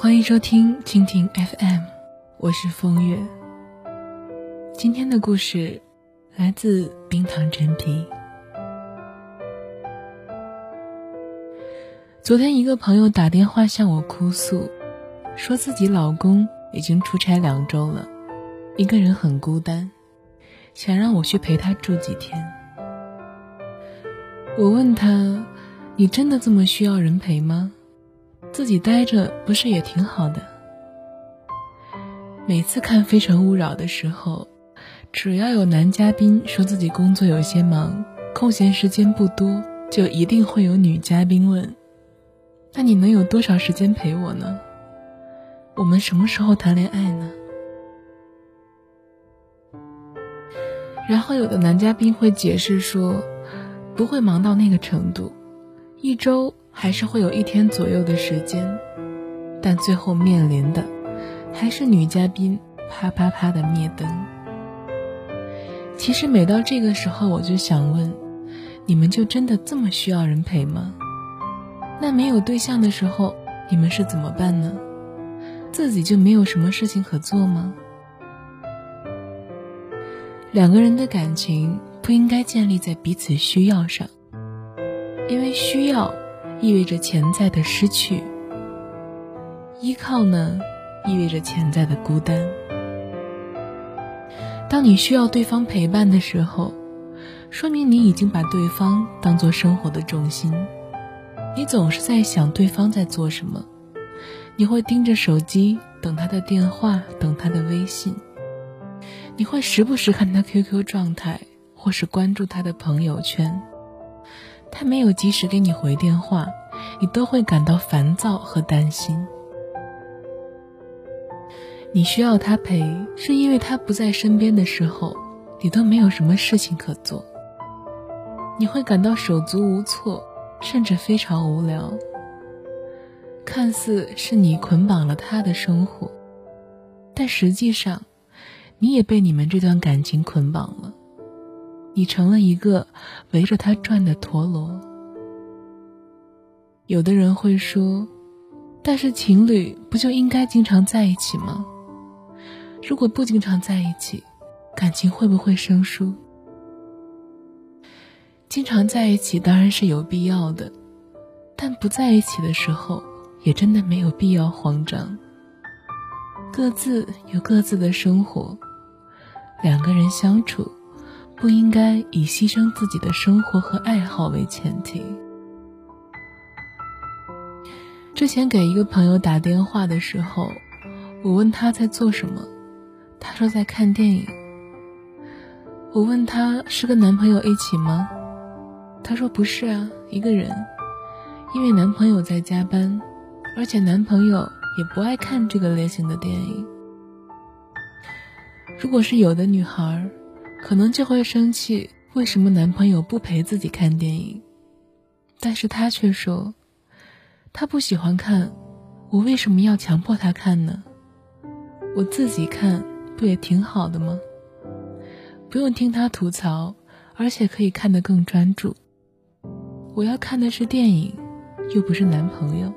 欢迎收听蜻蜓 FM，我是风月。今天的故事来自冰糖陈皮。昨天一个朋友打电话向我哭诉，说自己老公已经出差两周了，一个人很孤单，想让我去陪他住几天。我问他：“你真的这么需要人陪吗？”自己待着不是也挺好的？每次看《非诚勿扰》的时候，只要有男嘉宾说自己工作有些忙，空闲时间不多，就一定会有女嘉宾问：“那你能有多少时间陪我呢？我们什么时候谈恋爱呢？”然后有的男嘉宾会解释说：“不会忙到那个程度，一周。”还是会有一天左右的时间，但最后面临的还是女嘉宾啪啪啪的灭灯。其实每到这个时候，我就想问：你们就真的这么需要人陪吗？那没有对象的时候，你们是怎么办呢？自己就没有什么事情可做吗？两个人的感情不应该建立在彼此需要上，因为需要。意味着潜在的失去，依靠呢，意味着潜在的孤单。当你需要对方陪伴的时候，说明你已经把对方当做生活的重心。你总是在想对方在做什么，你会盯着手机等他的电话，等他的微信，你会时不时看他 QQ 状态，或是关注他的朋友圈。他没有及时给你回电话，你都会感到烦躁和担心。你需要他陪，是因为他不在身边的时候，你都没有什么事情可做。你会感到手足无措，甚至非常无聊。看似是你捆绑了他的生活，但实际上，你也被你们这段感情捆绑了。你成了一个围着他转的陀螺。有的人会说：“但是情侣不就应该经常在一起吗？如果不经常在一起，感情会不会生疏？”经常在一起当然是有必要的，但不在一起的时候，也真的没有必要慌张。各自有各自的生活，两个人相处。不应该以牺牲自己的生活和爱好为前提。之前给一个朋友打电话的时候，我问他在做什么，他说在看电影。我问他是跟男朋友一起吗？他说不是啊，一个人，因为男朋友在加班，而且男朋友也不爱看这个类型的电影。如果是有的女孩。可能就会生气，为什么男朋友不陪自己看电影？但是他却说，他不喜欢看，我为什么要强迫他看呢？我自己看不也挺好的吗？不用听他吐槽，而且可以看得更专注。我要看的是电影，又不是男朋友。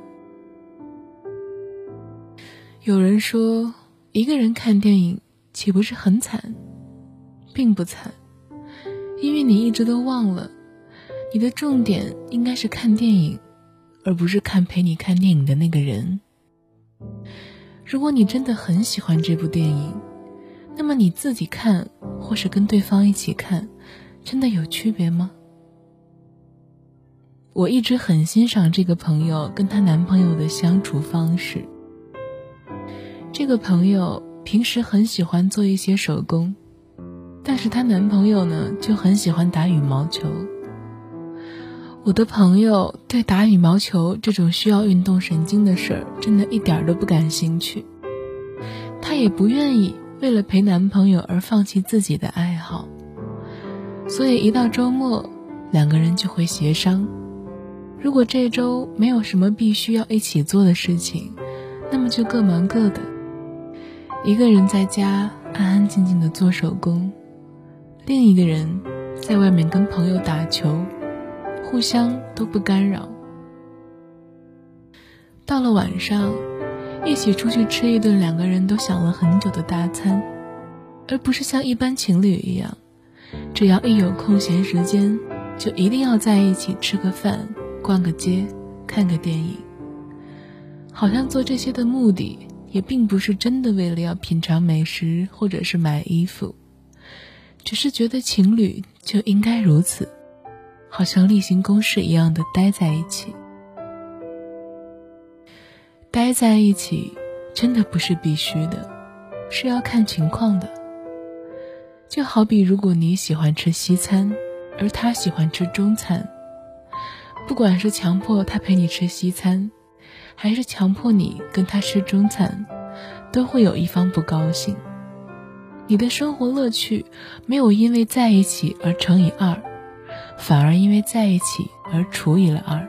有人说，一个人看电影岂不是很惨？并不惨，因为你一直都忘了，你的重点应该是看电影，而不是看陪你看电影的那个人。如果你真的很喜欢这部电影，那么你自己看，或是跟对方一起看，真的有区别吗？我一直很欣赏这个朋友跟她男朋友的相处方式。这个朋友平时很喜欢做一些手工。但是她男朋友呢，就很喜欢打羽毛球。我的朋友对打羽毛球这种需要运动神经的事儿，真的一点都不感兴趣。她也不愿意为了陪男朋友而放弃自己的爱好。所以一到周末，两个人就会协商：如果这周没有什么必须要一起做的事情，那么就各忙各的。一个人在家安安静静的做手工。另一个人在外面跟朋友打球，互相都不干扰。到了晚上，一起出去吃一顿两个人都想了很久的大餐，而不是像一般情侣一样，只要一有空闲时间，就一定要在一起吃个饭、逛个街、看个电影。好像做这些的目的，也并不是真的为了要品尝美食或者是买衣服，只是觉得情侣就应该如此，好像例行公事一样的待在一起。待在一起，真的不是必须的，是要看情况的。就好比如果你喜欢吃西餐，而他喜欢吃中餐，不管是强迫他陪你吃西餐，还是强迫你跟他吃中餐，都会有一方不高兴。你的生活乐趣没有因为在一起而乘以二，反而因为在一起而除以了二。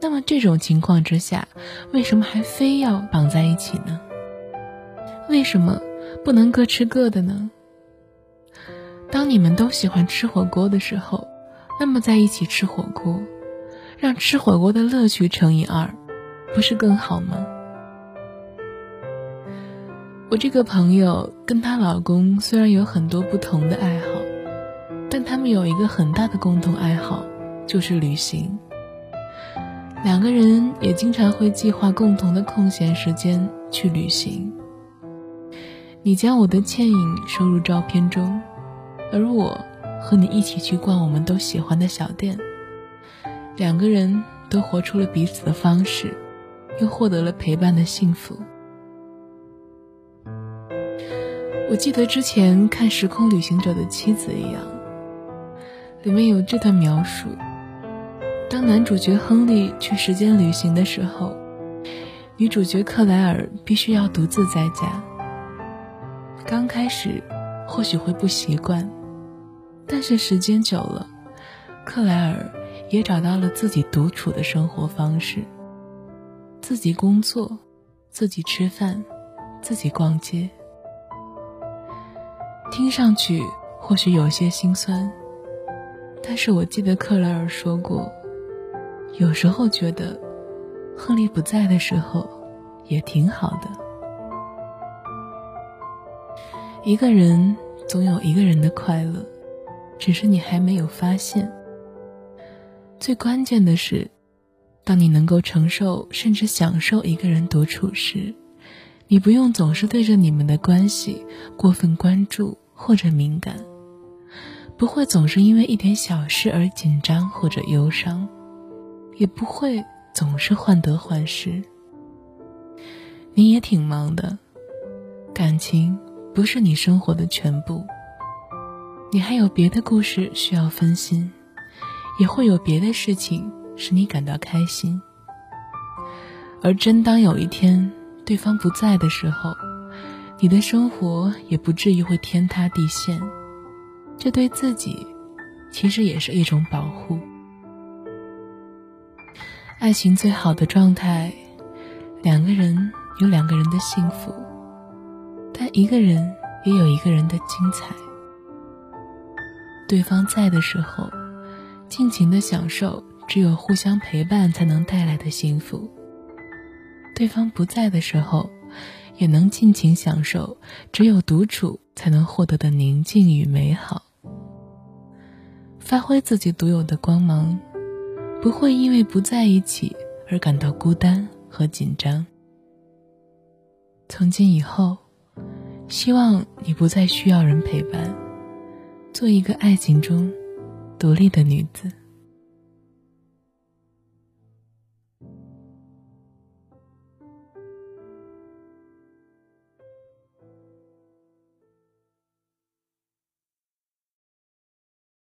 那么这种情况之下，为什么还非要绑在一起呢？为什么不能各吃各的呢？当你们都喜欢吃火锅的时候，那么在一起吃火锅，让吃火锅的乐趣乘以二，不是更好吗？我这个朋友跟她老公虽然有很多不同的爱好，但他们有一个很大的共同爱好，就是旅行。两个人也经常会计划共同的空闲时间去旅行。你将我的倩影收入照片中，而我和你一起去逛我们都喜欢的小店。两个人都活出了彼此的方式，又获得了陪伴的幸福。我记得之前看《时空旅行者的妻子》一样，里面有这段描述。当男主角亨利去时间旅行的时候，女主角克莱尔必须要独自在家。刚开始或许会不习惯，但是时间久了，克莱尔也找到了自己独处的生活方式：自己工作，自己吃饭，自己逛街。听上去或许有些心酸，但是我记得克莱尔说过。有时候觉得，亨利不在的时候，也挺好的。一个人总有一个人的快乐，只是你还没有发现。最关键的是，当你能够承受甚至享受一个人独处时，你不用总是对着你们的关系过分关注或者敏感，不会总是因为一点小事而紧张或者忧伤。也不会总是患得患失。你也挺忙的，感情不是你生活的全部。你还有别的故事需要分心，也会有别的事情使你感到开心。而真当有一天对方不在的时候，你的生活也不至于会天塌地陷。这对自己，其实也是一种保护。爱情最好的状态，两个人有两个人的幸福，但一个人也有一个人的精彩。对方在的时候，尽情的享受只有互相陪伴才能带来的幸福；对方不在的时候，也能尽情享受只有独处才能获得的宁静与美好。发挥自己独有的光芒。不会因为不在一起而感到孤单和紧张。从今以后，希望你不再需要人陪伴，做一个爱情中独立的女子。